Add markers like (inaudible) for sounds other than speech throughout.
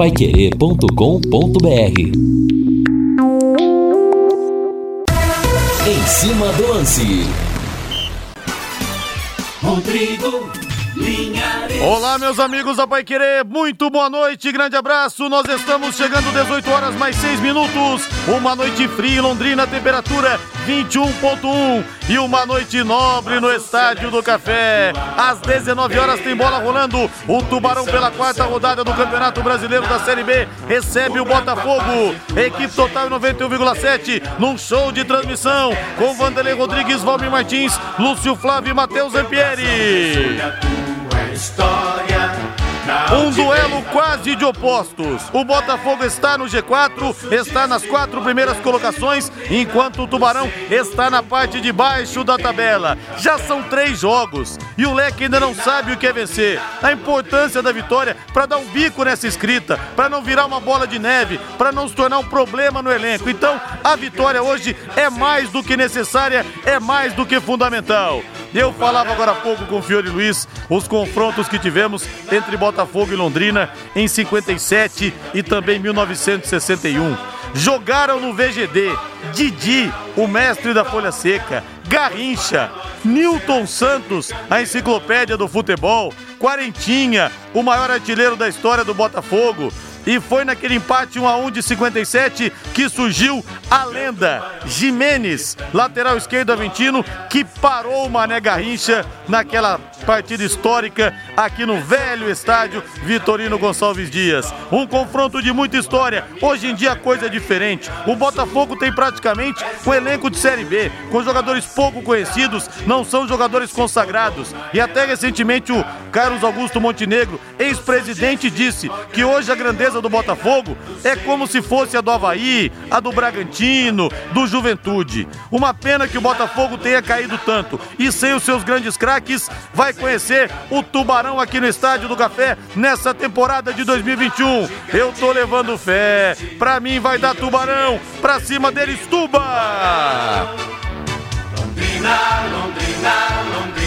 paiquerê.com.br Em cima do lance. Rodrigo Olá, meus amigos da Pai Querer, muito boa noite, grande abraço. Nós estamos chegando 18 horas mais 6 minutos. Uma noite fria em Londrina, temperatura 21.1 e uma noite nobre no Estádio do Café. Às 19 horas tem bola rolando. O Tubarão pela quarta rodada do Campeonato Brasileiro da Série B recebe o Botafogo. Equipe total em 91,7 num show de transmissão com Vanderlei Rodrigues, Valmir Martins, Lúcio Flávio e Matheus Zampieri. Um duelo quase de opostos. O Botafogo está no G4, está nas quatro primeiras colocações, enquanto o Tubarão está na parte de baixo da tabela. Já são três jogos e o Leque ainda não sabe o que é vencer. A importância da vitória para dar um bico nessa escrita, para não virar uma bola de neve, para não se tornar um problema no elenco. Então, a vitória hoje é mais do que necessária, é mais do que fundamental. Eu falava agora há pouco com o Fiore Luiz os confrontos que tivemos entre Botafogo e Londrina em 57 e também 1961. Jogaram no VGD Didi, o mestre da folha seca, Garrincha, Newton Santos, a enciclopédia do futebol, Quarentinha, o maior artilheiro da história do Botafogo, e foi naquele empate 1 a 1 de 57 que surgiu a lenda Jimenez, lateral esquerdo aventino, que parou o Mané Garrincha naquela partida histórica aqui no velho estádio Vitorino Gonçalves Dias. Um confronto de muita história. Hoje em dia a coisa é diferente. O Botafogo tem praticamente um elenco de Série B, com jogadores pouco conhecidos, não são jogadores consagrados. E até recentemente o Carlos Augusto Montenegro, ex-presidente, disse que hoje a grandeza do Botafogo é como se fosse a do Havaí, a do Bragantino, do Juventude. Uma pena que o Botafogo tenha caído tanto e sem os seus grandes craques vai conhecer o Tubarão aqui no Estádio do Café nessa temporada de 2021. Eu tô levando fé. Pra mim vai dar Tubarão. Pra cima deles, Tuba! Londrina, Londrina, Londrina.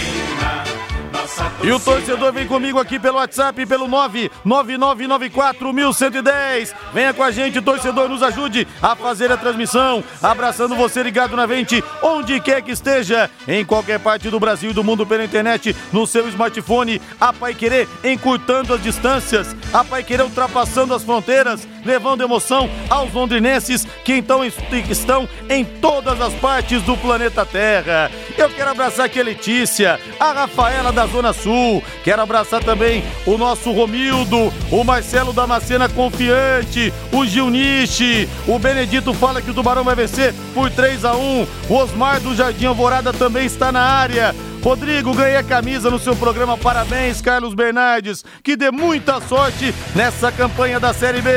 E o torcedor vem comigo aqui pelo WhatsApp, pelo 999941110. Venha com a gente, torcedor, nos ajude a fazer a transmissão. Abraçando você ligado na Vente, onde quer que esteja, em qualquer parte do Brasil e do mundo pela internet, no seu smartphone. A Pai Querer encurtando as distâncias, a Pai Querer ultrapassando as fronteiras, levando emoção aos londrinenses que então estão em todas as partes do planeta Terra. Eu quero abraçar aqui a Letícia, a Rafaela da Zona Sul, quero abraçar também o nosso Romildo, o Marcelo Damascena Confiante, o Gilniche, o Benedito fala que o Tubarão vai vencer por 3 a 1 o Osmar do Jardim Alvorada também está na área. Rodrigo, ganhei a camisa no seu programa. Parabéns, Carlos Bernardes. Que dê muita sorte nessa campanha da Série B.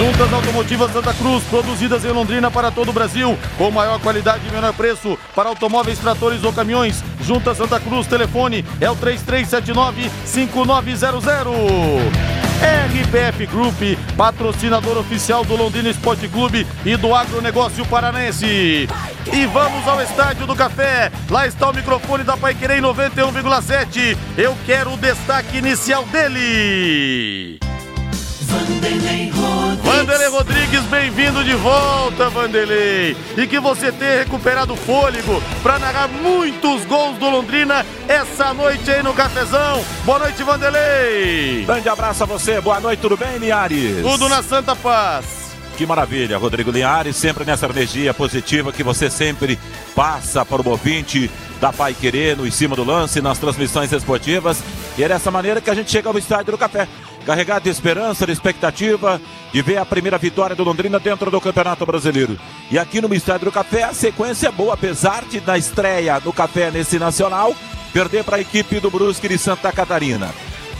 Juntas Automotivas Santa Cruz, produzidas em Londrina para todo o Brasil, com maior qualidade e menor preço para automóveis, tratores ou caminhões. Juntas Santa Cruz, telefone é o 3379-5900. RPF Group, patrocinador oficial do Londrina Esporte Clube e do Agronegócio Paranense. E vamos ao Estádio do Café. Lá está o microfone da Paiquerê 91,7. Eu quero o destaque inicial dele. Vanderlei Rodrigues. Bem-vindo de volta, Vanderlei. E que você tenha recuperado fôlego para narrar muitos gols do Londrina essa noite aí no Cafezão. Boa noite, Vanderlei. Grande abraço a você, boa noite, tudo bem, Linhares? Tudo na Santa Paz. Que maravilha, Rodrigo Linhares, sempre nessa energia positiva que você sempre passa para o ouvinte da Pai Querer, no Em Cima do Lance, nas transmissões esportivas. E é dessa maneira que a gente chega ao Estádio do Café carregado de esperança, de expectativa de ver a primeira vitória do Londrina dentro do Campeonato Brasileiro. E aqui no Estádio do Café a sequência é boa, apesar de na estreia do Café nesse Nacional perder para a equipe do Brusque de Santa Catarina.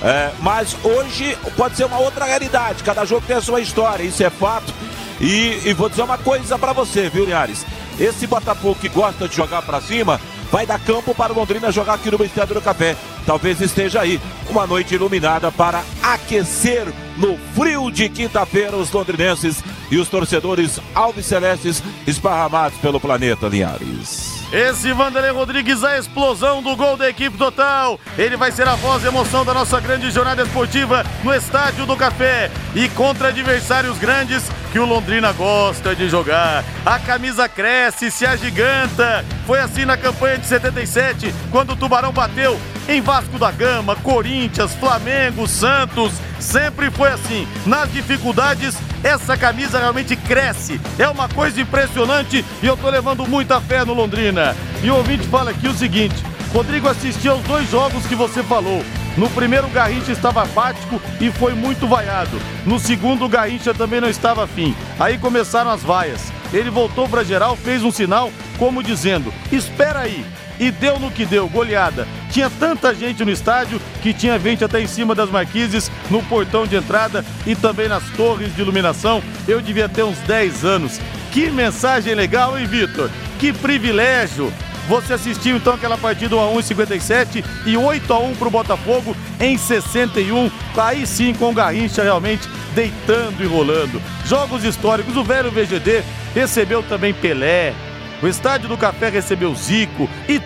É, mas hoje pode ser uma outra realidade, cada jogo tem a sua história, isso é fato. E, e vou dizer uma coisa para você, viu, Linhares? Esse Botafogo que gosta de jogar para cima vai dar campo para Londrina jogar aqui no Estádio do Café. Talvez esteja aí uma noite iluminada para aquecer no frio de quinta-feira os londrinenses e os torcedores alves celestes esparramados pelo planeta Linhares. Esse Vanderlei Rodrigues, a explosão do gol da equipe total. Ele vai ser a voz e emoção da nossa grande jornada esportiva no Estádio do Café. E contra adversários grandes que o Londrina gosta de jogar. A camisa cresce, se agiganta. Foi assim na campanha de 77, quando o Tubarão bateu em Vasco da Gama, Corinthians, Flamengo, Santos. Sempre foi assim. Nas dificuldades, essa camisa realmente cresce. É uma coisa impressionante e eu tô levando muita fé no Londrina. E o ouvinte fala aqui o seguinte: Rodrigo assistiu aos dois jogos que você falou. No primeiro, o Garrincha estava apático e foi muito vaiado. No segundo, o Garrincha também não estava afim. Aí começaram as vaias. Ele voltou para geral, fez um sinal, como dizendo: Espera aí. E deu no que deu, goleada. Tinha tanta gente no estádio que tinha gente até em cima das marquises, no portão de entrada e também nas torres de iluminação. Eu devia ter uns 10 anos. Que mensagem legal, hein, Vitor? Que privilégio! Você assistiu então aquela partida 1 a 1 em 57 e 8 a 1 para o Botafogo em 61. Aí sim com o Garrincha realmente deitando e rolando. Jogos históricos, o velho VGD recebeu também Pelé, o Estádio do Café recebeu Zico e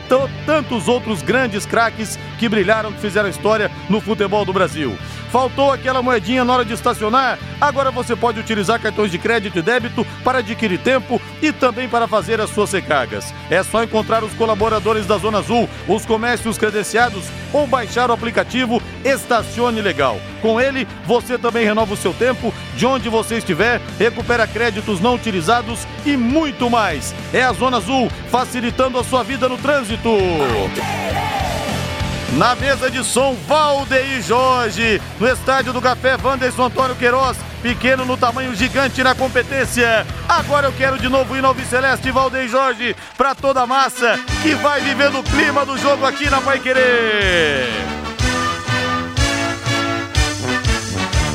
tantos outros grandes craques que brilharam, que fizeram história no futebol do Brasil. Faltou aquela moedinha na hora de estacionar? Agora você pode utilizar cartões de crédito e débito para adquirir tempo e também para fazer as suas recargas. É só encontrar os colaboradores da Zona Azul, os comércios credenciados ou baixar o aplicativo Estacione Legal. Com ele, você também renova o seu tempo de onde você estiver, recupera créditos não utilizados e muito mais. É a Zona Azul facilitando a sua vida no trânsito. Na mesa de som, Valdeir Jorge. No estádio do Café, Wanderson Antônio Queiroz. Pequeno no tamanho, gigante na competência. Agora eu quero de novo ir no Celeste Valdeir Jorge para toda a massa que vai vivendo o clima do jogo aqui na Pai Querer.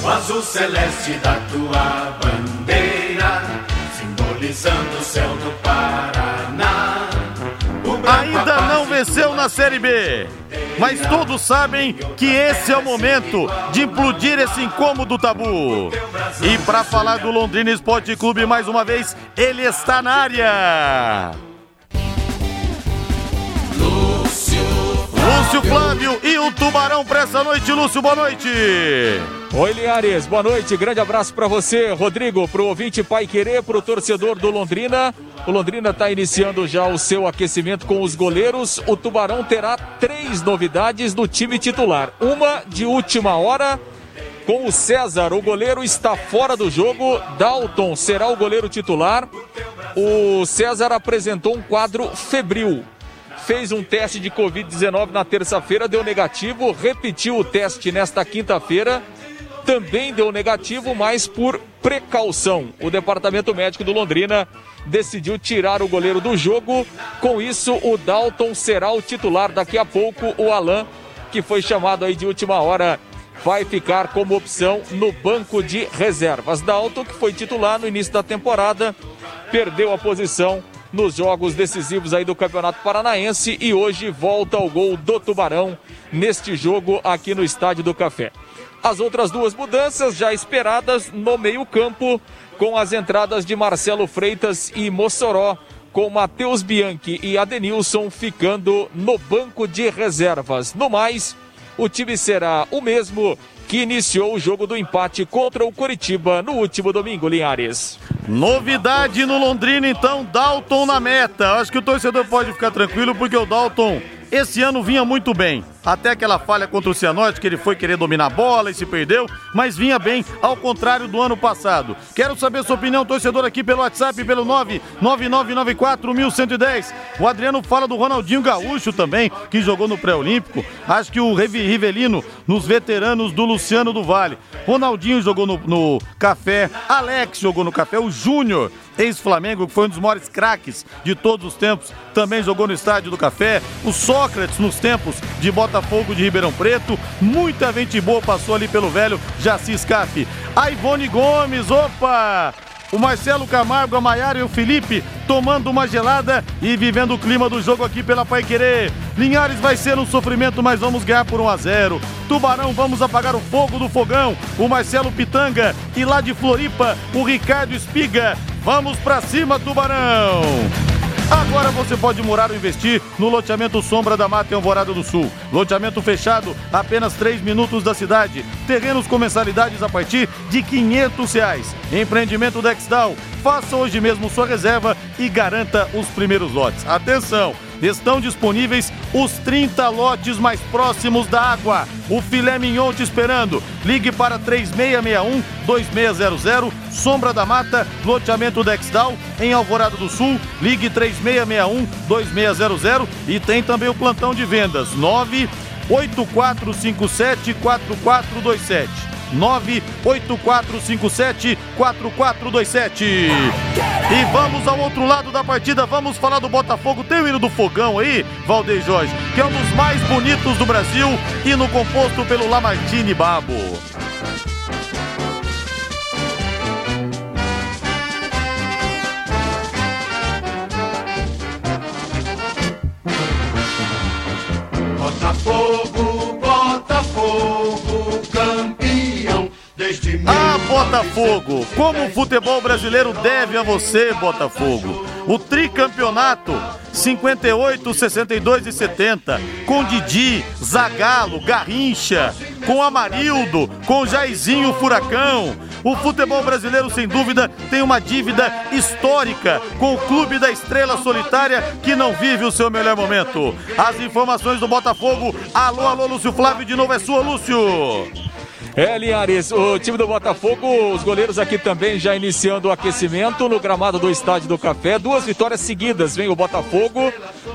O azul celeste da tua bandeira, simbolizando o céu do Paraná. Ainda não venceu na Série B mas todos sabem que esse é o momento de implodir esse incômodo tabu. E para falar do Londrina Esporte Clube mais uma vez, ele está na área. Lúcio Flávio e o Tubarão para essa noite. Lúcio, boa noite. Oi, Linhares, boa noite. Grande abraço para você, Rodrigo, pro ouvinte Pai Querer, pro torcedor do Londrina. O Londrina está iniciando já o seu aquecimento com os goleiros. O Tubarão terá três novidades no time titular. Uma de última hora com o César. O goleiro está fora do jogo. Dalton será o goleiro titular. O César apresentou um quadro febril. Fez um teste de Covid-19 na terça-feira, deu negativo. Repetiu o teste nesta quinta-feira também deu negativo, mas por precaução. O departamento médico do Londrina decidiu tirar o goleiro do jogo. Com isso, o Dalton será o titular daqui a pouco. O Alan, que foi chamado aí de última hora, vai ficar como opção no banco de reservas. Dalton, que foi titular no início da temporada, perdeu a posição nos jogos decisivos aí do Campeonato Paranaense e hoje volta ao gol do Tubarão neste jogo aqui no Estádio do Café. As outras duas mudanças já esperadas no meio-campo, com as entradas de Marcelo Freitas e Mossoró, com Matheus Bianchi e Adenilson ficando no banco de reservas. No mais, o time será o mesmo que iniciou o jogo do empate contra o Coritiba no último domingo, Linhares. Novidade no Londrina, então, Dalton na meta. Acho que o torcedor pode ficar tranquilo porque o Dalton esse ano vinha muito bem. Até aquela falha contra o Cianorte, que ele foi querer dominar a bola e se perdeu, mas vinha bem, ao contrário do ano passado. Quero saber sua opinião, torcedor, aqui pelo WhatsApp, pelo 999941110. O Adriano fala do Ronaldinho Gaúcho também, que jogou no pré-olímpico. Acho que o Rivelino, nos veteranos do Luciano do Vale. Ronaldinho jogou no, no Café, Alex jogou no Café, o Júnior ex-Flamengo, que foi um dos maiores craques de todos os tempos, também jogou no Estádio do Café. O Sócrates, nos tempos de Botafogo de Ribeirão Preto. Muita gente boa passou ali pelo velho Jaci Scaff. A Ivone Gomes, opa! O Marcelo Camargo, a Maiara e o Felipe tomando uma gelada e vivendo o clima do jogo aqui pela Pai Querer. Linhares vai ser um sofrimento, mas vamos ganhar por 1 a 0. Tubarão, vamos apagar o fogo do fogão. O Marcelo Pitanga e lá de Floripa, o Ricardo Espiga. Vamos pra cima, Tubarão! Agora você pode morar ou investir no loteamento Sombra da Mata em Alvorada do Sul. Loteamento fechado, apenas 3 minutos da cidade. Terrenos com mensalidades a partir de 500 reais. Empreendimento Dexdal. Faça hoje mesmo sua reserva e garanta os primeiros lotes. Atenção! Estão disponíveis os 30 lotes mais próximos da água. O filé mignon te esperando. Ligue para 3661 2600, Sombra da Mata, loteamento Dexdal, em Alvorada do Sul. Ligue 3661 2600 e tem também o plantão de vendas 98457 4427. 984574427. E vamos ao outro lado da partida, vamos falar do Botafogo. Tem o hino do fogão aí, Valdeir Jorge, que é um dos mais bonitos do Brasil, hino composto pelo Lamartine Babo. Botafogo, como o futebol brasileiro deve a você, Botafogo. O tricampeonato 58, 62 e 70, com Didi, Zagalo, Garrincha, com Amarildo, com Jairzinho Furacão. O futebol brasileiro, sem dúvida, tem uma dívida histórica com o Clube da Estrela Solitária que não vive o seu melhor momento. As informações do Botafogo. Alô, alô, Lúcio Flávio, de novo é sua, Lúcio. É, Linhares, o time do Botafogo, os goleiros aqui também já iniciando o aquecimento no gramado do Estádio do Café. Duas vitórias seguidas, vem o Botafogo,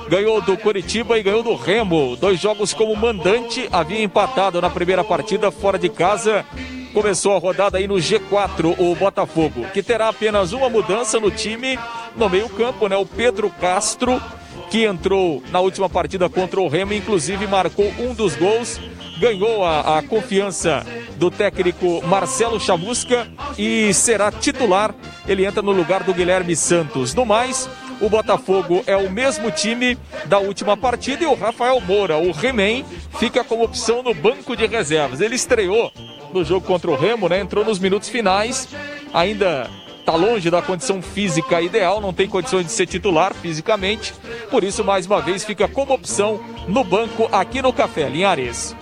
ganhou do Curitiba e ganhou do Remo. Dois jogos como mandante, havia empatado na primeira partida fora de casa. Começou a rodada aí no G4, o Botafogo, que terá apenas uma mudança no time no meio-campo, né? O Pedro Castro, que entrou na última partida contra o Remo, inclusive marcou um dos gols ganhou a, a, confiança do técnico Marcelo Chamusca e será titular. Ele entra no lugar do Guilherme Santos. No mais, o Botafogo é o mesmo time da última partida e o Rafael Moura, o Remen, fica como opção no banco de reservas. Ele estreou no jogo contra o Remo, né? Entrou nos minutos finais, ainda está longe da condição física ideal, não tem condições de ser titular fisicamente. Por isso, mais uma vez, fica como opção no banco aqui no Café Linhares.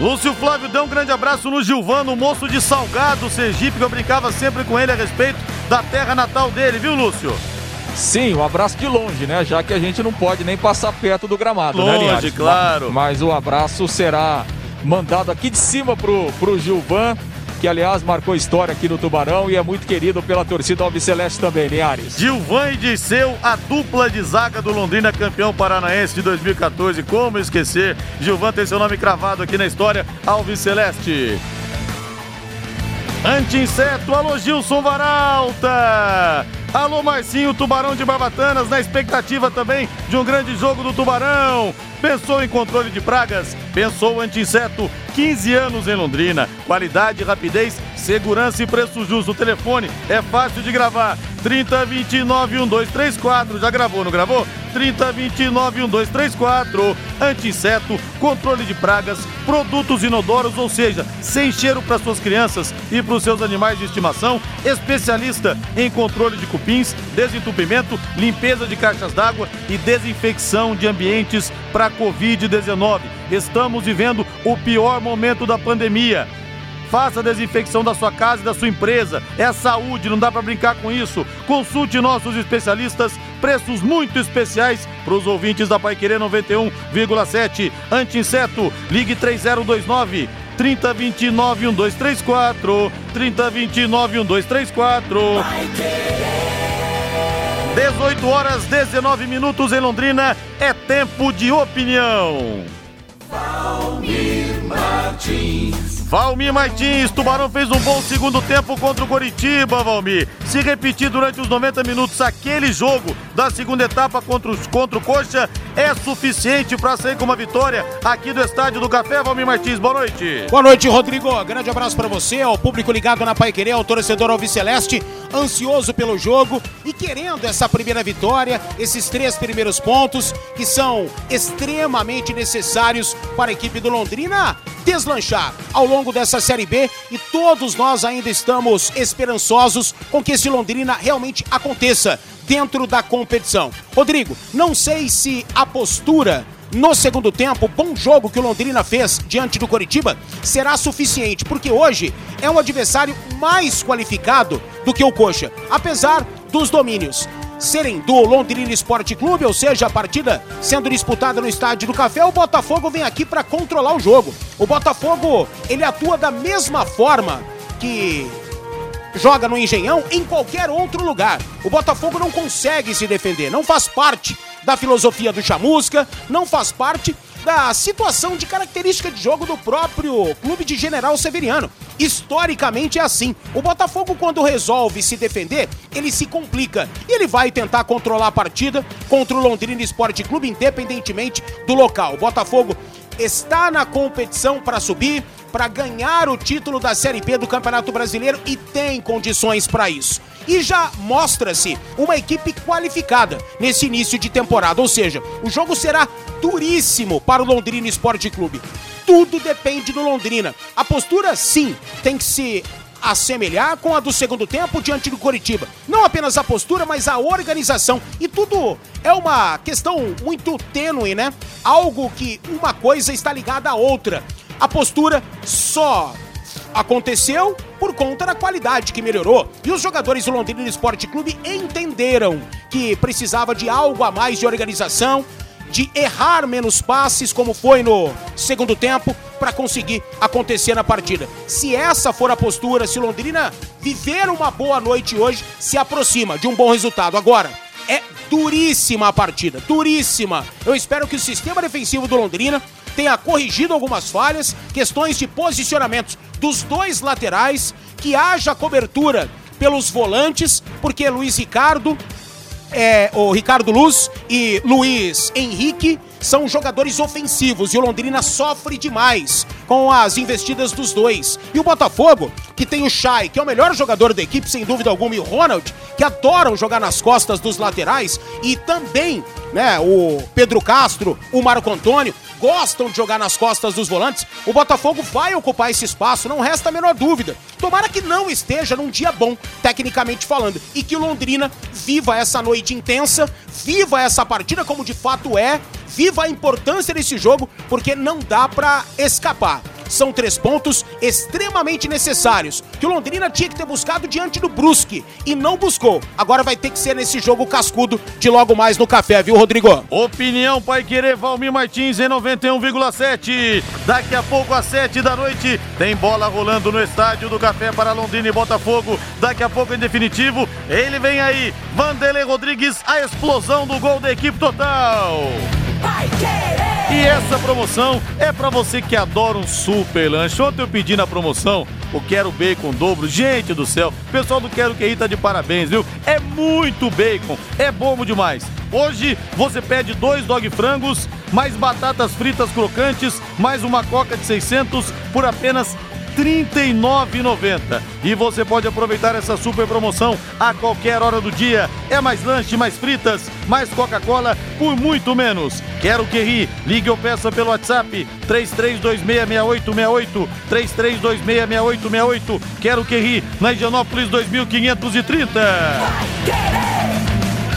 Lúcio Flávio deu um grande abraço no Gilvano, moço de Salgado, Sergipe, que eu brincava sempre com ele a respeito da terra natal dele, viu, Lúcio? Sim, um abraço de longe, né? Já que a gente não pode nem passar perto do gramado, longe, né, Linhares? claro. Mas o abraço será mandado aqui de cima pro, pro Gilvan, que aliás marcou história aqui no Tubarão e é muito querido pela torcida Albiceleste também, Linhares. Gilvan e Disseu, a dupla de zaga do Londrina, campeão paranaense de 2014. Como esquecer? Gilvan tem seu nome cravado aqui na história Albiceleste. Anti-inseto, alô Gilson Varalta! Alô Marcinho, Tubarão de Barbatanas, na expectativa também de um grande jogo do Tubarão. Pensou em controle de pragas? Pensou anti-inseto? 15 anos em Londrina. Qualidade, rapidez, segurança e preço justo. O telefone é fácil de gravar. 3029 1234. Já gravou, não gravou? 3029 1234. Anti-inseto, controle de pragas, produtos inodoros, ou seja, sem cheiro para suas crianças e para os seus animais de estimação. Especialista em controle de cupins, desentupimento, limpeza de caixas d'água e desinfecção de ambientes para Covid-19. Estamos vivendo o pior momento da pandemia. Faça a desinfecção da sua casa e da sua empresa. É saúde, não dá para brincar com isso. Consulte nossos especialistas. Preços muito especiais para os ouvintes da Pai Querer 91,7. Anti-inseto, ligue 3029 3029 1234. 3029 1234. 18 horas 19 minutos em Londrina. É tempo de opinião. Valmir Martins. Valmir Martins, Tubarão fez um bom segundo tempo contra o Coritiba, Valmir. Se repetir durante os 90 minutos aquele jogo da segunda etapa contra, os, contra o Coxa, é suficiente para sair com uma vitória aqui do Estádio do Café, Valmir Martins. Boa noite. Boa noite, Rodrigo. Grande abraço para você, ao público ligado na Pai Querer, ao torcedor Alviceleste, ansioso pelo jogo e querendo essa primeira vitória, esses três primeiros pontos que são extremamente necessários para a equipe do Londrina deslanchar ao longo dessa Série B e todos nós ainda estamos esperançosos com que esse Londrina realmente aconteça dentro da competição. Rodrigo, não sei se a postura no segundo tempo, bom jogo que o Londrina fez diante do Coritiba, será suficiente, porque hoje é um adversário mais qualificado do que o Coxa, apesar dos domínios serem do Londrina Esporte Clube, ou seja, a partida sendo disputada no Estádio do Café, o Botafogo vem aqui para controlar o jogo. O Botafogo, ele atua da mesma forma que joga no Engenhão em qualquer outro lugar. O Botafogo não consegue se defender, não faz parte da filosofia do Chamusca, não faz parte da situação de característica de jogo do próprio clube de General Severiano. Historicamente é assim. O Botafogo, quando resolve se defender, ele se complica. E ele vai tentar controlar a partida contra o Londrina Esporte Clube, independentemente do local. O Botafogo está na competição para subir, para ganhar o título da Série B do Campeonato Brasileiro e tem condições para isso. E já mostra-se uma equipe qualificada nesse início de temporada, ou seja, o jogo será duríssimo para o Londrina Esporte Clube. Tudo depende do Londrina. A postura, sim, tem que se assemelhar com a do segundo tempo diante do Coritiba. Não apenas a postura, mas a organização. E tudo é uma questão muito tênue, né? Algo que uma coisa está ligada à outra. A postura só aconteceu por conta da qualidade que melhorou. E os jogadores do Londrina Esporte Clube entenderam que precisava de algo a mais de organização, de errar menos passes, como foi no segundo tempo, para conseguir acontecer na partida. Se essa for a postura, se Londrina viver uma boa noite hoje, se aproxima de um bom resultado. Agora, é duríssima a partida, duríssima. Eu espero que o sistema defensivo do Londrina tenha corrigido algumas falhas, questões de posicionamento dos dois laterais, que haja cobertura pelos volantes, porque Luiz Ricardo é, o Ricardo Luz e Luiz Henrique são jogadores ofensivos e o Londrina sofre demais com as investidas dos dois. E o Botafogo, que tem o Chay, que é o melhor jogador da equipe, sem dúvida alguma, e o Ronald, que adoram jogar nas costas dos laterais, e também né, o Pedro Castro, o Marco Antônio, gostam de jogar nas costas dos volantes, o Botafogo vai ocupar esse espaço, não resta a menor dúvida. Tomara que não esteja num dia bom, tecnicamente falando, e que o Londrina viva essa noite intensa, viva essa partida como de fato é, viva a importância desse jogo, porque não dá para escapar. São três pontos extremamente necessários que o Londrina tinha que ter buscado diante do Brusque e não buscou. Agora vai ter que ser nesse jogo cascudo de logo mais no café, viu, Rodrigo? Opinião Pai Querer Valmir Martins em 91,7. Daqui a pouco às 7 da noite tem bola rolando no estádio do Café para Londrina e Botafogo. Daqui a pouco em definitivo, ele vem aí, Vanderlei Rodrigues, a explosão do gol da equipe total. E essa promoção é para você que adora um super lanche. Ontem eu pedi na promoção o Quero Bacon dobro. Gente do céu, pessoal do Quero Que tá de parabéns, viu? É muito bacon, é bom demais. Hoje você pede dois dog frangos, mais batatas fritas crocantes, mais uma coca de 600 por apenas 39,90. E você pode aproveitar essa super promoção a qualquer hora do dia. É mais lanche, mais fritas, mais Coca-Cola por muito menos. Quero que ri. Ligue ou peça pelo WhatsApp 33266868, 33266868. Quero que ri na Higienópolis 2530.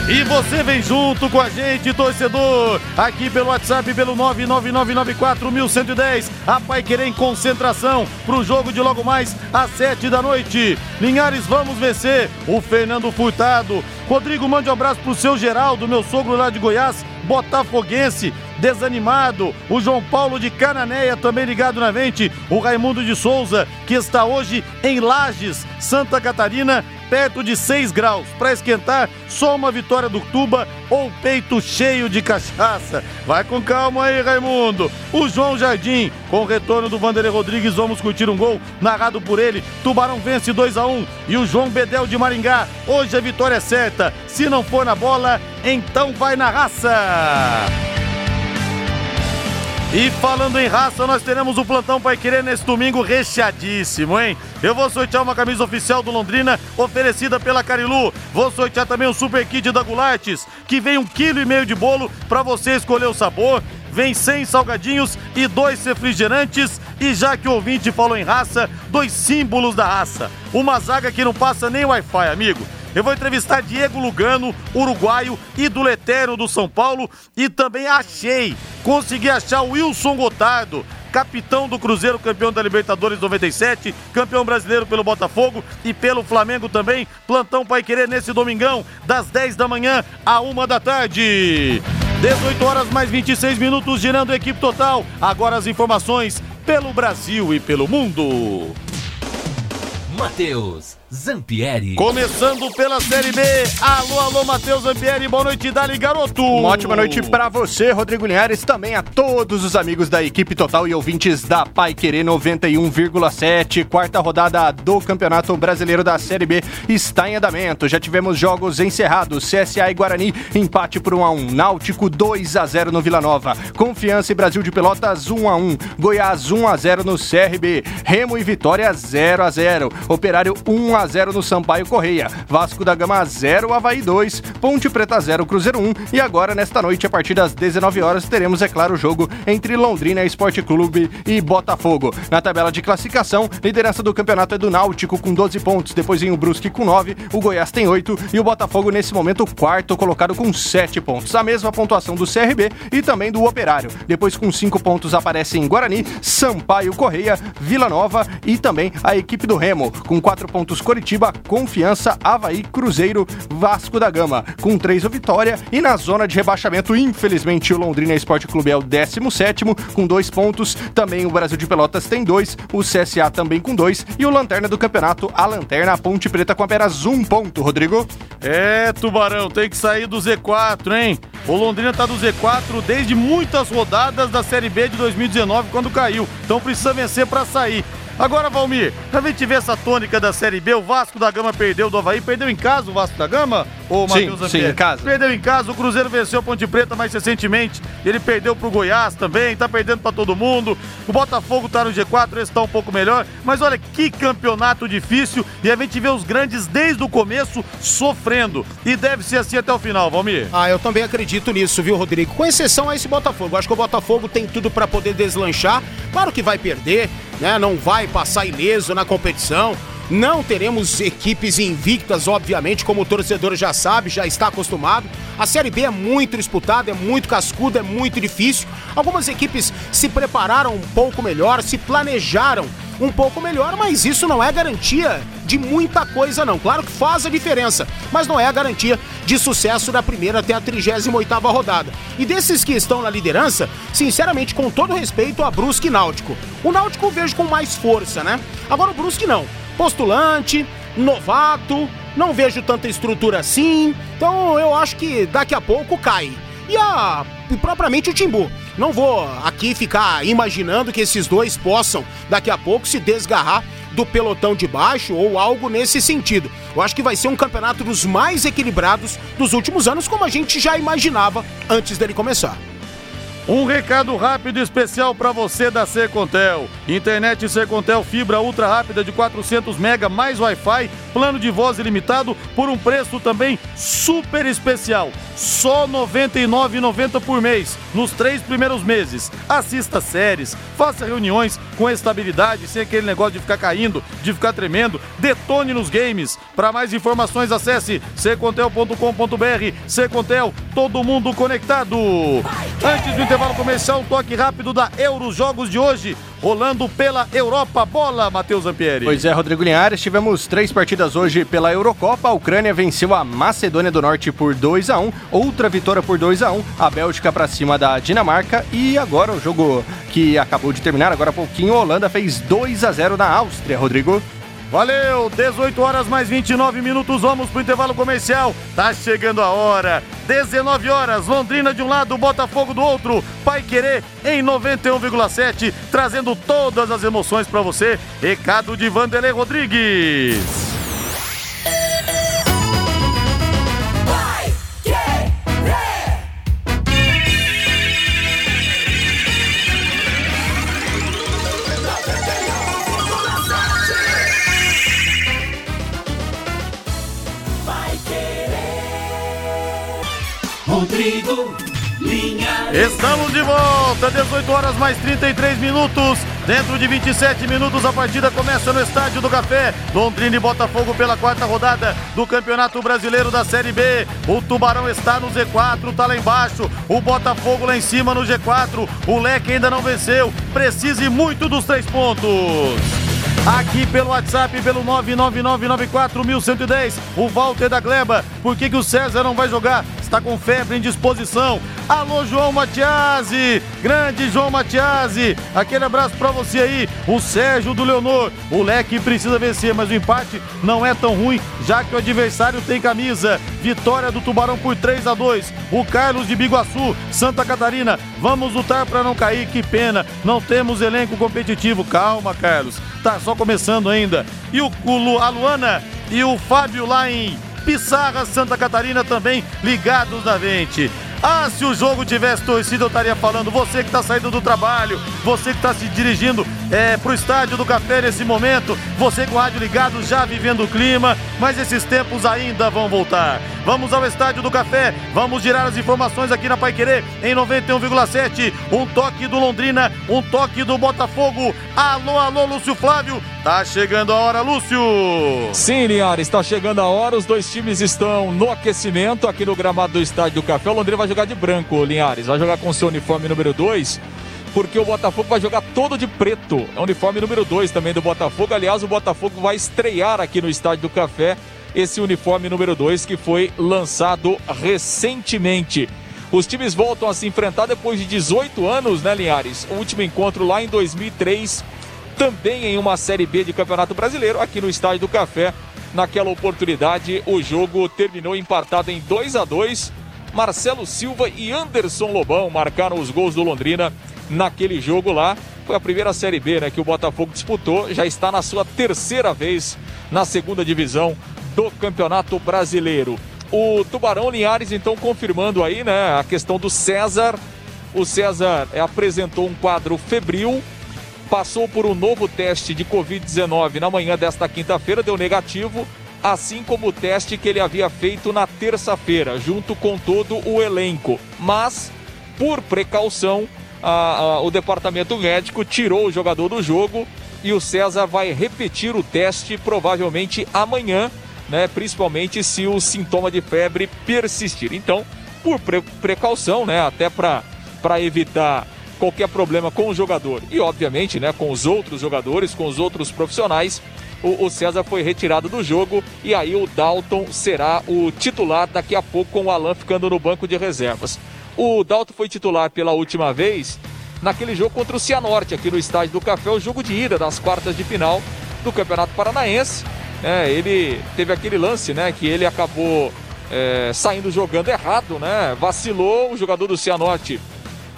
E você vem junto com a gente, torcedor, aqui pelo WhatsApp, pelo 999941110. A Pai Querer em concentração pro jogo de logo mais às 7 da noite. Linhares, vamos vencer. O Fernando Furtado. Rodrigo, mande um abraço pro seu Geraldo, meu sogro lá de Goiás, botafoguense desanimado. O João Paulo de Cananéia também ligado na mente. O Raimundo de Souza, que está hoje em Lages, Santa Catarina, perto de 6 graus. Para esquentar, só uma vitória do Tuba ou peito cheio de cachaça. Vai com calma aí, Raimundo. O João Jardim, com o retorno do Vanderlei Rodrigues, vamos curtir um gol narrado por ele. Tubarão vence 2 a 1 E o João Bedel de Maringá, hoje a vitória é certa. Se não for na bola, então vai na raça. E falando em raça, nós teremos o plantão Pai Querer nesse domingo recheadíssimo, hein? Eu vou sortear uma camisa oficial do Londrina, oferecida pela Carilu. Vou sortear também um super kit da Gulates, que vem um quilo e meio de bolo para você escolher o sabor. vem 100 salgadinhos e dois refrigerantes. E já que o ouvinte falou em raça, dois símbolos da raça. Uma zaga que não passa nem Wi-Fi, amigo. Eu vou entrevistar Diego Lugano, uruguaio, ídolo eterno do São Paulo. E também achei, consegui achar o Wilson Gotardo, capitão do Cruzeiro, campeão da Libertadores 97, campeão brasileiro pelo Botafogo e pelo Flamengo também. Plantão Pai Querer nesse domingão, das 10 da manhã à 1 da tarde. 18 horas mais 26 minutos, girando a equipe total. Agora as informações pelo Brasil e pelo mundo. Matheus Zampieri. Começando pela Série B. Alô, alô, Matheus Zampieri. Boa noite, Dali Garoto. Uma ótima noite para você, Rodrigo Linhares, também a todos os amigos da equipe total e ouvintes da Pai Querer 91,7. Quarta rodada do Campeonato Brasileiro da Série B está em andamento. Já tivemos jogos encerrados. CSA e Guarani, empate por 1 a 1. Náutico 2 a 0 no Vila Nova. Confiança e Brasil de Pelotas 1 a 1. Goiás 1 a 0 no CRB. Remo e Vitória 0 a 0. Operário 1 a 0 no Sampaio Correia. Vasco da Gama 0, Havaí 2, Ponte Preta 0, Cruzeiro 1. E agora, nesta noite, a partir das 19 horas, teremos, é claro, o jogo entre Londrina Esporte Clube e Botafogo. Na tabela de classificação, liderança do campeonato é do Náutico com 12 pontos, depois vem o Brusque com 9, o Goiás tem 8 e o Botafogo, nesse momento, quarto colocado com 7 pontos. A mesma pontuação do CRB e também do Operário. Depois, com 5 pontos, aparecem Guarani, Sampaio Correia, Vila Nova e também a equipe do Remo, com 4 pontos Coritiba, Confiança, Havaí, Cruzeiro, Vasco da Gama, com 3 o Vitória. E na zona de rebaixamento, infelizmente, o Londrina Esporte Clube é o 17 com 2 pontos. Também o Brasil de Pelotas tem 2, o CSA também com 2. E o Lanterna do Campeonato, a Lanterna, Ponte Preta com apenas um ponto, Rodrigo. É, Tubarão, tem que sair do Z4, hein? O Londrina tá do Z4 desde muitas rodadas da Série B de 2019, quando caiu. Então precisa vencer para sair. Agora, Valmir, pra gente ver essa tônica da Série B, o Vasco da Gama perdeu do Havaí, perdeu em casa o Vasco da Gama? Ou sim, sim, em casa. Perdeu em casa, o Cruzeiro venceu a Ponte Preta mais recentemente, ele perdeu pro Goiás também, tá perdendo para todo mundo. O Botafogo tá no G4, esse tá um pouco melhor, mas olha que campeonato difícil e a gente vê os grandes desde o começo sofrendo. E deve ser assim até o final, Valmir. Ah, eu também acredito nisso, viu, Rodrigo? Com exceção a esse Botafogo. Acho que o Botafogo tem tudo para poder deslanchar. Claro que vai perder, né? Não vai passar ileso na competição. Não teremos equipes invictas, obviamente, como o torcedor já sabe, já está acostumado. A Série B é muito disputada, é muito cascuda, é muito difícil. Algumas equipes se prepararam um pouco melhor, se planejaram um pouco melhor, mas isso não é garantia de muita coisa não. Claro que faz a diferença, mas não é a garantia de sucesso da primeira até a 38ª rodada. E desses que estão na liderança, sinceramente, com todo respeito a Brusque e Náutico. O Náutico eu vejo com mais força, né? Agora o Brusque não. Postulante, novato, não vejo tanta estrutura assim. Então eu acho que daqui a pouco cai. E a e propriamente o Timbu. Não vou aqui ficar imaginando que esses dois possam daqui a pouco se desgarrar do pelotão de baixo ou algo nesse sentido. Eu acho que vai ser um campeonato dos mais equilibrados dos últimos anos, como a gente já imaginava antes dele começar. Um recado rápido e especial para você da Secontel. Internet Secontel fibra ultra rápida de 400 mega mais Wi-Fi, plano de voz ilimitado por um preço também super especial. Só R$ 99,90 por mês, nos três primeiros meses. Assista séries, faça reuniões com estabilidade, sem aquele negócio de ficar caindo, de ficar tremendo. Detone nos games. Para mais informações, acesse secontel.com.br. Secontel, todo mundo conectado. Antes do intervalo comercial, um toque rápido da Euro Jogos de hoje rolando pela Europa. Bola, Matheus Ampieri. Pois é, Rodrigo Linhares, tivemos três partidas hoje pela Eurocopa. A Ucrânia venceu a Macedônia do Norte por 2 a 1 outra vitória por 2 a 1 a Bélgica para cima da Dinamarca e agora o jogo que acabou de terminar, agora há pouquinho, a Holanda fez 2 a 0 na Áustria, Rodrigo. Valeu, 18 horas mais 29 minutos, vamos pro intervalo comercial. Tá chegando a hora. 19 horas, Londrina de um lado, Botafogo do outro. Pai Querer em 91,7, trazendo todas as emoções para você. Recado de Vanderlei Rodrigues. Rodrigo Linhares. Estamos de volta, 18 horas mais 33 minutos. Dentro de 27 minutos a partida começa no Estádio do Café. Londrina e Botafogo pela quarta rodada do Campeonato Brasileiro da Série B. O Tubarão está no Z4, tá lá embaixo. O Botafogo lá em cima no G4. O Leque ainda não venceu. Precise muito dos três pontos. Aqui pelo WhatsApp, pelo 99994110, o Walter da Gleba. Por que, que o César não vai jogar? Está com febre em disposição. Alô, João Matiasi, grande João Matiasi. Aquele abraço para você aí. O Sérgio do Leonor. O Leque precisa vencer, mas o empate não é tão ruim, já que o adversário tem camisa. Vitória do Tubarão por 3 a 2. O Carlos de Biguaçu, Santa Catarina. Vamos lutar para não cair, que pena. Não temos elenco competitivo. Calma, Carlos. Tá só começando ainda. E o, o a Luana e o Fábio lá em Pissarra, Santa Catarina também ligados na vente. Ah, se o jogo tivesse torcida, eu estaria falando. Você que está saindo do trabalho, você que está se dirigindo é, para o estádio do café nesse momento, você com o rádio ligado já vivendo o clima, mas esses tempos ainda vão voltar. Vamos ao estádio do café, vamos girar as informações aqui na Pai Querer em 91,7. Um toque do Londrina, um toque do Botafogo. Alô, alô, Lúcio Flávio. Tá chegando a hora, Lúcio. Sim, Linhares, está chegando a hora. Os dois times estão no aquecimento aqui no gramado do estádio do café. O Londrina vai jogar de branco, Linhares. Vai jogar com seu uniforme número 2 porque o Botafogo vai jogar todo de preto. É o uniforme número 2 também do Botafogo. Aliás, o Botafogo vai estrear aqui no Estádio do Café esse uniforme número 2 que foi lançado recentemente. Os times voltam a se enfrentar depois de 18 anos, né, Linhares? O último encontro lá em 2003, também em uma Série B de Campeonato Brasileiro, aqui no Estádio do Café. Naquela oportunidade, o jogo terminou empatado em 2 a 2 Marcelo Silva e Anderson Lobão marcaram os gols do Londrina naquele jogo lá. Foi a primeira Série B né, que o Botafogo disputou, já está na sua terceira vez na segunda divisão do Campeonato Brasileiro. O Tubarão Linhares, então, confirmando aí né, a questão do César. O César é, apresentou um quadro febril, passou por um novo teste de Covid-19 na manhã desta quinta-feira, deu negativo, assim como o teste que ele havia feito na terça-feira, junto com todo o elenco. Mas, por precaução, a, a, o departamento médico tirou o jogador do jogo e o César vai repetir o teste provavelmente amanhã, né? Principalmente se o sintoma de febre persistir. Então, por pre precaução, né? Até para evitar qualquer problema com o jogador e, obviamente, né? Com os outros jogadores, com os outros profissionais, o, o César foi retirado do jogo e aí o Dalton será o titular daqui a pouco com o Alan ficando no banco de reservas. O Dalton foi titular pela última vez naquele jogo contra o Cianorte, aqui no Estádio do Café, o jogo de ida das quartas de final do Campeonato Paranaense. É, ele teve aquele lance, né, que ele acabou é, saindo jogando errado, né, vacilou, o jogador do Cianorte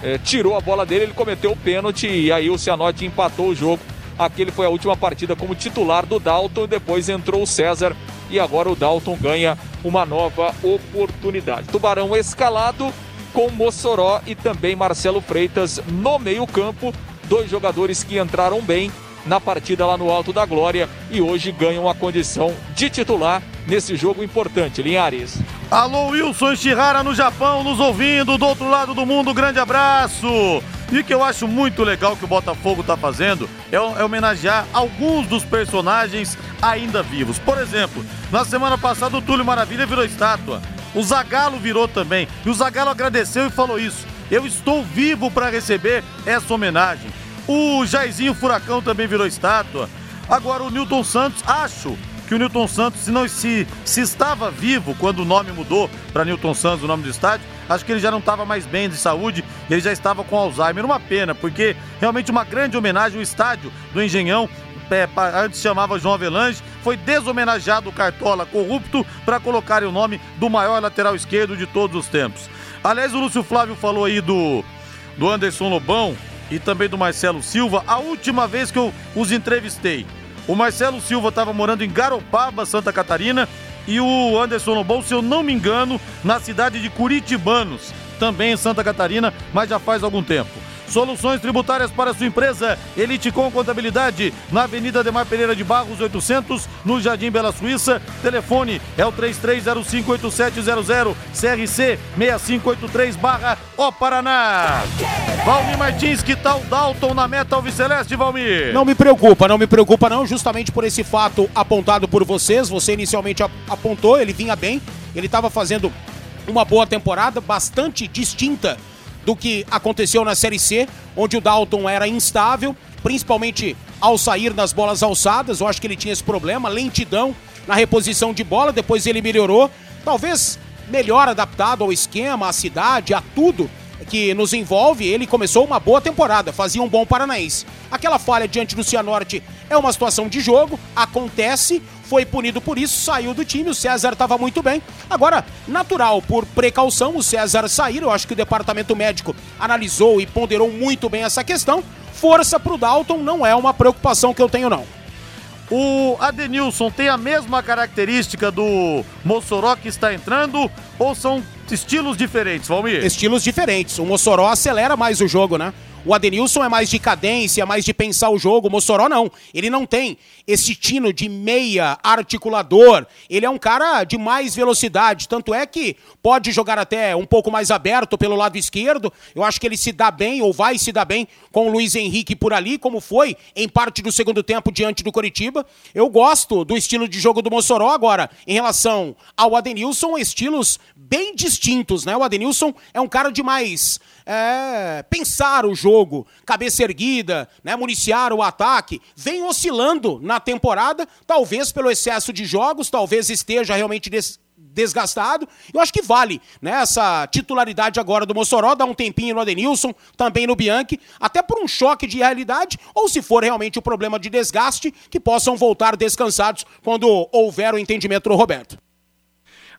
é, tirou a bola dele, ele cometeu o pênalti e aí o Cianorte empatou o jogo. Aquele foi a última partida como titular do Dalton depois entrou o César e agora o Dalton ganha uma nova oportunidade. Tubarão escalado, com Mossoró e também Marcelo Freitas no meio-campo. Dois jogadores que entraram bem na partida lá no Alto da Glória e hoje ganham a condição de titular nesse jogo importante. Linhares. Alô, Wilson Shihara no Japão, nos ouvindo do outro lado do mundo. Grande abraço. E que eu acho muito legal que o Botafogo está fazendo é, é, homenagear alguns dos personagens ainda vivos. Por exemplo, na semana passada o Túlio Maravilha virou estátua. O Zagallo virou também. E o Zagallo agradeceu e falou isso. Eu estou vivo para receber essa homenagem. O Jairzinho Furacão também virou estátua. Agora o Newton Santos, acho que o Newton Santos, se não se, se estava vivo quando o nome mudou para Newton Santos, o nome do estádio, acho que ele já não estava mais bem de saúde, ele já estava com Alzheimer. Uma pena, porque realmente uma grande homenagem ao estádio do Engenhão é, antes chamava João Avelange, foi deshomenageado o Cartola corrupto para colocar o nome do maior lateral esquerdo de todos os tempos. Aliás, o Lúcio Flávio falou aí do, do Anderson Lobão e também do Marcelo Silva. A última vez que eu os entrevistei, o Marcelo Silva estava morando em Garopaba, Santa Catarina, e o Anderson Lobão, se eu não me engano, na cidade de Curitibanos. Também em Santa Catarina, mas já faz algum tempo. Soluções tributárias para sua empresa. Elite com Contabilidade, na Avenida Demar Pereira de Barros, 800, no Jardim Bela Suíça. Telefone é o 33058700, CRC 6583 barra O Paraná. Valmir Martins, que tal Dalton na meta Alviceleste, Valmir? Não me preocupa, não me preocupa não, justamente por esse fato apontado por vocês. Você inicialmente apontou, ele vinha bem, ele estava fazendo uma boa temporada, bastante distinta do que aconteceu na Série C, onde o Dalton era instável, principalmente ao sair nas bolas alçadas. Eu acho que ele tinha esse problema, lentidão na reposição de bola, depois ele melhorou. Talvez melhor adaptado ao esquema, à cidade, a tudo que nos envolve, ele começou uma boa temporada, fazia um bom paranaense. Aquela falha diante do Cianorte é uma situação de jogo, acontece, foi punido por isso, saiu do time, o César estava muito bem. Agora, natural, por precaução, o César sair, eu acho que o departamento médico analisou e ponderou muito bem essa questão. Força para o Dalton não é uma preocupação que eu tenho, não. O Adenilson tem a mesma característica do Mossoró que está entrando ou são estilos diferentes, Valmir? Estilos diferentes. O Mossoró acelera mais o jogo, né? O Adenilson é mais de cadência, mais de pensar o jogo. O Mossoró não. Ele não tem esse tino de meia articulador. Ele é um cara de mais velocidade. Tanto é que pode jogar até um pouco mais aberto pelo lado esquerdo. Eu acho que ele se dá bem, ou vai se dar bem, com o Luiz Henrique por ali, como foi em parte do segundo tempo diante do Coritiba. Eu gosto do estilo de jogo do Mossoró agora. Em relação ao Adenilson, estilos bem distintos, né? O Adenilson é um cara de mais é, pensar o jogo, cabeça erguida, né, municiar o ataque, vem oscilando na temporada, talvez pelo excesso de jogos, talvez esteja realmente des desgastado. Eu acho que vale né, essa titularidade agora do Mossoró, dar um tempinho no Adenilson, também no Bianchi, até por um choque de realidade, ou se for realmente o um problema de desgaste, que possam voltar descansados quando houver o entendimento do Roberto.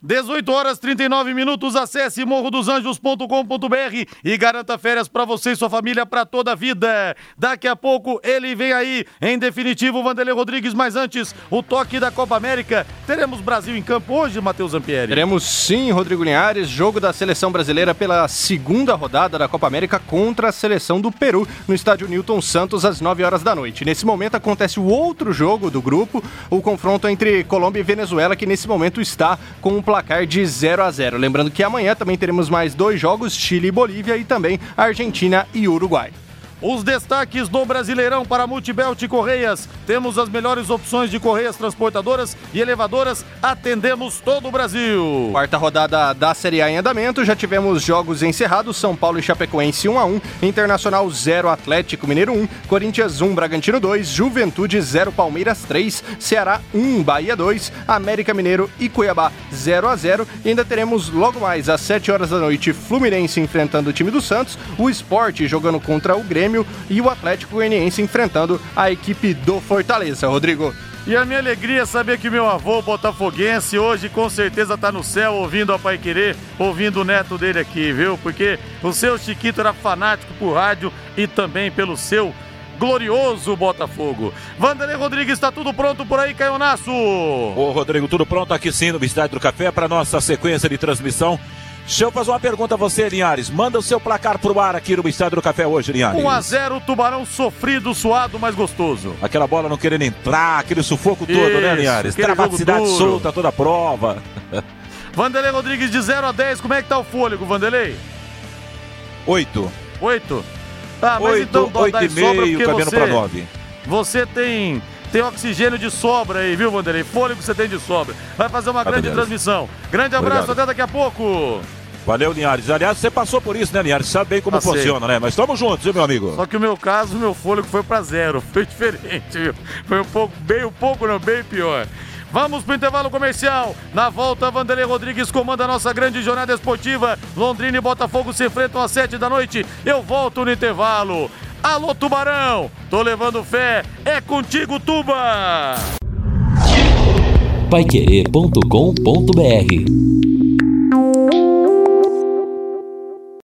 18 horas 39 minutos. Acesse morrodosanjos.com.br e garanta férias para você e sua família para toda a vida. Daqui a pouco ele vem aí. Em definitivo, Vanderlei Rodrigues. Mas antes, o toque da Copa América. Teremos Brasil em campo hoje, Matheus Zampieri? Teremos sim, Rodrigo Linhares. Jogo da seleção brasileira pela segunda rodada da Copa América contra a seleção do Peru no estádio Newton Santos às 9 horas da noite. Nesse momento acontece o outro jogo do grupo, o confronto entre Colômbia e Venezuela, que nesse momento está com um placar de 0 a 0. Lembrando que amanhã também teremos mais dois jogos, Chile e Bolívia e também Argentina e Uruguai. Os destaques do Brasileirão para Multibelt Correias. Temos as melhores opções de correias transportadoras e elevadoras. Atendemos todo o Brasil. Quarta rodada da Série A em andamento. Já tivemos jogos encerrados. São Paulo e Chapecoense 1 a 1, Internacional 0 Atlético Mineiro 1, Corinthians 1 Bragantino 2, Juventude 0 Palmeiras 3, Ceará 1 Bahia 2, América Mineiro e Cuiabá 0 a 0. E ainda teremos logo mais às 7 horas da noite Fluminense enfrentando o time do Santos, o Esporte jogando contra o Grêmio Grêmio e o Atlético Goianiense enfrentando a equipe do Fortaleza. Rodrigo. E a minha alegria é saber que meu avô botafoguense hoje com certeza tá no céu ouvindo a Pai Querer, ouvindo o neto dele aqui, viu? Porque o seu Chiquito era fanático por rádio e também pelo seu glorioso Botafogo. Vanderlei Rodrigues, está tudo pronto por aí, Caionaço? Ô, Rodrigo, tudo pronto aqui sim no Estádio do Café para nossa sequência de transmissão Deixa eu fazer uma pergunta a você, Linhares. Manda o seu placar pro ar aqui no Estádio do Café hoje, Linhares. 1x0, Tubarão sofrido, suado, mas gostoso. Aquela bola não querendo entrar, aquele sufoco todo, né, Isso, né, Linhares? Trapacidade solta toda a prova. (laughs) Vanderlei Rodrigues de 0 a 10, como é que tá o fôlego, Vanderlei? 8. 8? Ah, mas 8, então 8 e meio, caminhando para 9. Você tem tem oxigênio de sobra aí, viu, Vanderlei? Fôlego você tem de sobra. Vai fazer uma grande transmissão. Grande abraço, Obrigado. até daqui a pouco. Valeu, Linhares. Aliás, você passou por isso, né, Linhares? Sabe bem como Passei. funciona, né? Mas estamos juntos, viu, meu amigo? Só que o meu caso, o meu fôlego foi para zero. Foi (laughs) diferente, viu? Foi um pouco, bem um pouco, não, bem pior. Vamos para o intervalo comercial. Na volta, Vanderlei Rodrigues comanda a nossa grande jornada esportiva. Londrina e Botafogo se enfrentam às sete da noite. Eu volto no intervalo. Alô, Tubarão! Tô levando fé. É contigo, Tuba! Paiquerê.com.br